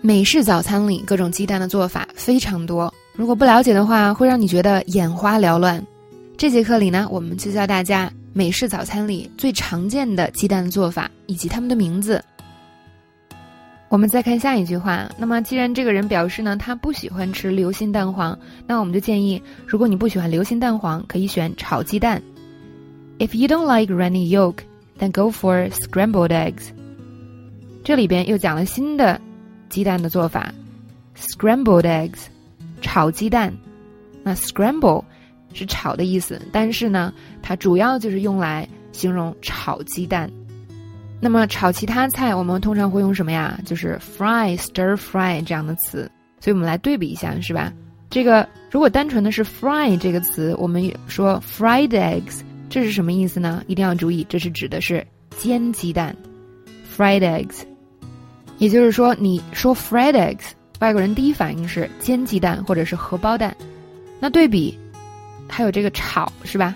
美式早餐里各种鸡蛋的做法非常多，如果不了解的话，会让你觉得眼花缭乱。这节课里呢，我们就教大家美式早餐里最常见的鸡蛋做法以及它们的名字。我们再看下一句话，那么既然这个人表示呢，他不喜欢吃流心蛋黄，那我们就建议，如果你不喜欢流心蛋黄，可以选炒鸡蛋。If you don't like runny yolk, then go for scrambled eggs。这里边又讲了新的。鸡蛋的做法，scrambled eggs，炒鸡蛋。那 scramble 是炒的意思，但是呢，它主要就是用来形容炒鸡蛋。那么炒其他菜，我们通常会用什么呀？就是 fry、stir fry 这样的词。所以我们来对比一下，是吧？这个如果单纯的是 fry 这个词，我们说 fried eggs，这是什么意思呢？一定要注意，这是指的是煎鸡蛋，fried eggs。也就是说，你说 fried eggs，外国人第一反应是煎鸡蛋或者是荷包蛋。那对比，还有这个炒是吧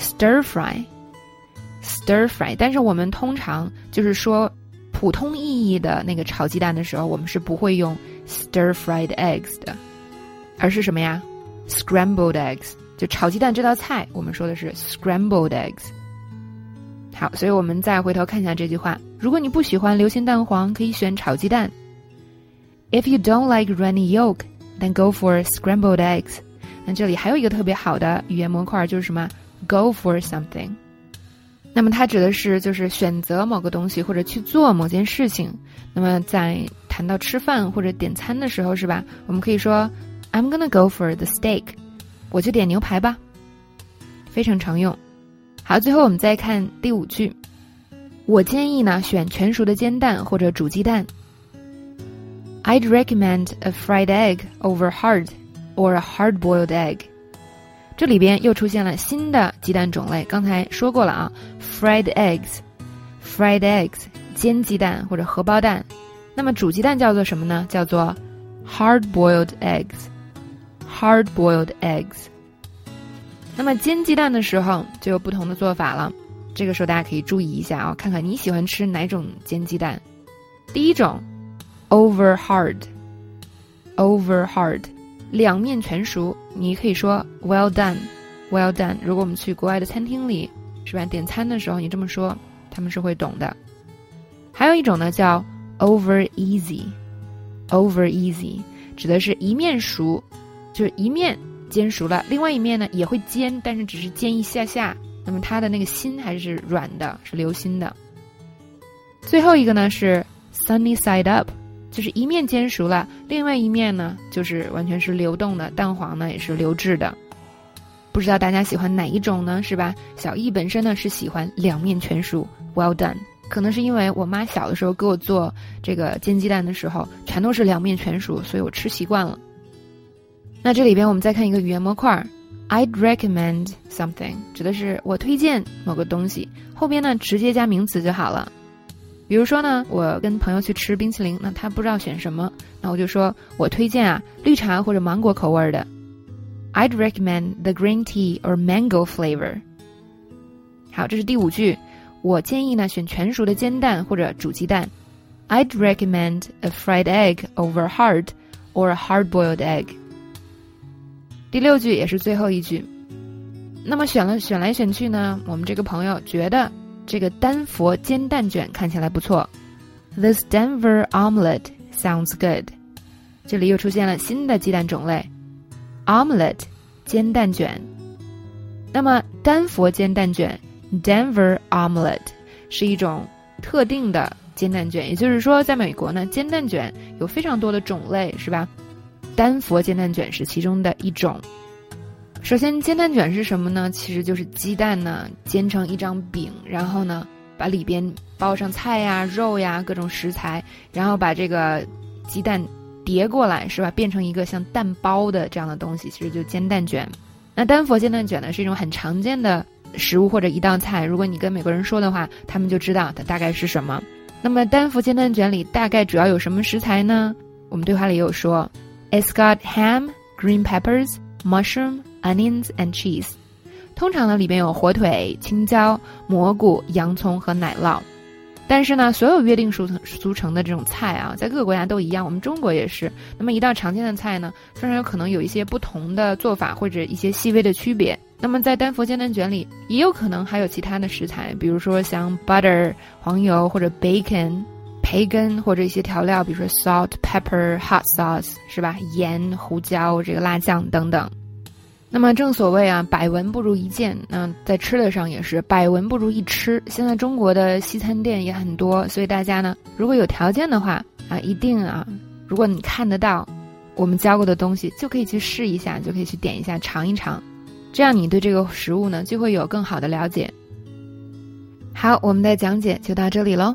？stir fry，stir fry。但是我们通常就是说普通意义的那个炒鸡蛋的时候，我们是不会用 stir fried eggs 的，而是什么呀？scrambled eggs。就炒鸡蛋这道菜，我们说的是 scrambled eggs。好，所以我们再回头看一下这句话。如果你不喜欢流心蛋黄，可以选炒鸡蛋。If you don't like runny yolk, then go for scrambled eggs。那这里还有一个特别好的语言模块，就是什么？Go for something。那么它指的是就是选择某个东西或者去做某件事情。那么在谈到吃饭或者点餐的时候，是吧？我们可以说 I'm gonna go for the steak。我去点牛排吧。非常常用。好，最后我们再看第五句。我建议呢选全熟的煎蛋或者煮鸡蛋。I'd recommend a fried egg over hard or a hard-boiled egg。这里边又出现了新的鸡蛋种类，刚才说过了啊，fried eggs，fried eggs 煎鸡蛋或者荷包蛋。那么煮鸡蛋叫做什么呢？叫做 hard-boiled eggs，hard-boiled eggs。那么煎鸡蛋的时候就有不同的做法了，这个时候大家可以注意一下啊，看看你喜欢吃哪种煎鸡蛋。第一种，over hard，over hard，两面全熟，你可以说 well done，well done。如果我们去国外的餐厅里，是吧？点餐的时候你这么说，他们是会懂的。还有一种呢叫 over easy，over easy，指的是一面熟，就是一面。煎熟了，另外一面呢也会煎，但是只是煎一下下。那么它的那个心还是软的，是流心的。最后一个呢是 sunny side up，就是一面煎熟了，另外一面呢就是完全是流动的，蛋黄呢也是流质的。不知道大家喜欢哪一种呢？是吧？小易本身呢是喜欢两面全熟，well done。可能是因为我妈小的时候给我做这个煎鸡蛋的时候，全都是两面全熟，所以我吃习惯了。那这里边我们再看一个语言模块，I'd recommend something，指的是我推荐某个东西，后边呢直接加名词就好了。比如说呢，我跟朋友去吃冰淇淋，那他不知道选什么，那我就说我推荐啊绿茶或者芒果口味的。I'd recommend the green tea or mango flavor。好，这是第五句，我建议呢选全熟的煎蛋或者煮鸡蛋。I'd recommend a fried egg over hard or a hard-boiled egg。第六句也是最后一句，那么选了选来选去呢，我们这个朋友觉得这个丹佛煎蛋卷看起来不错，This Denver omelet sounds good。这里又出现了新的鸡蛋种类，omelet 煎蛋卷。那么丹佛煎蛋卷 Denver omelet 是一种特定的煎蛋卷，也就是说，在美国呢，煎蛋卷有非常多的种类，是吧？丹佛煎蛋卷是其中的一种。首先，煎蛋卷是什么呢？其实就是鸡蛋呢煎成一张饼，然后呢把里边包上菜呀、肉呀各种食材，然后把这个鸡蛋叠过来，是吧？变成一个像蛋包的这样的东西，其实就煎蛋卷。那丹佛煎蛋卷呢是一种很常见的食物或者一道菜。如果你跟美国人说的话，他们就知道它大概是什么。那么丹佛煎蛋卷里大概主要有什么食材呢？我们对话里也有说。It's got ham, green peppers, mushroom, onions, and cheese。通常呢，里边有火腿、青椒、蘑菇、洋葱和奶酪。但是呢，所有约定俗成俗成的这种菜啊，在各个国家都一样，我们中国也是。那么一道常见的菜呢，虽然有可能有一些不同的做法或者一些细微的区别，那么在丹佛煎蛋卷里也有可能还有其他的食材，比如说像 butter 黄油或者 bacon 培根或者一些调料，比如说 salt pepper hot sauce 是吧？盐胡椒这个辣酱等等。那么正所谓啊，百闻不如一见。那在吃的上也是百闻不如一吃。现在中国的西餐店也很多，所以大家呢，如果有条件的话啊，一定啊，如果你看得到我们教过的东西，就可以去试一下，就可以去点一下尝一尝，这样你对这个食物呢就会有更好的了解。好，我们的讲解就到这里喽。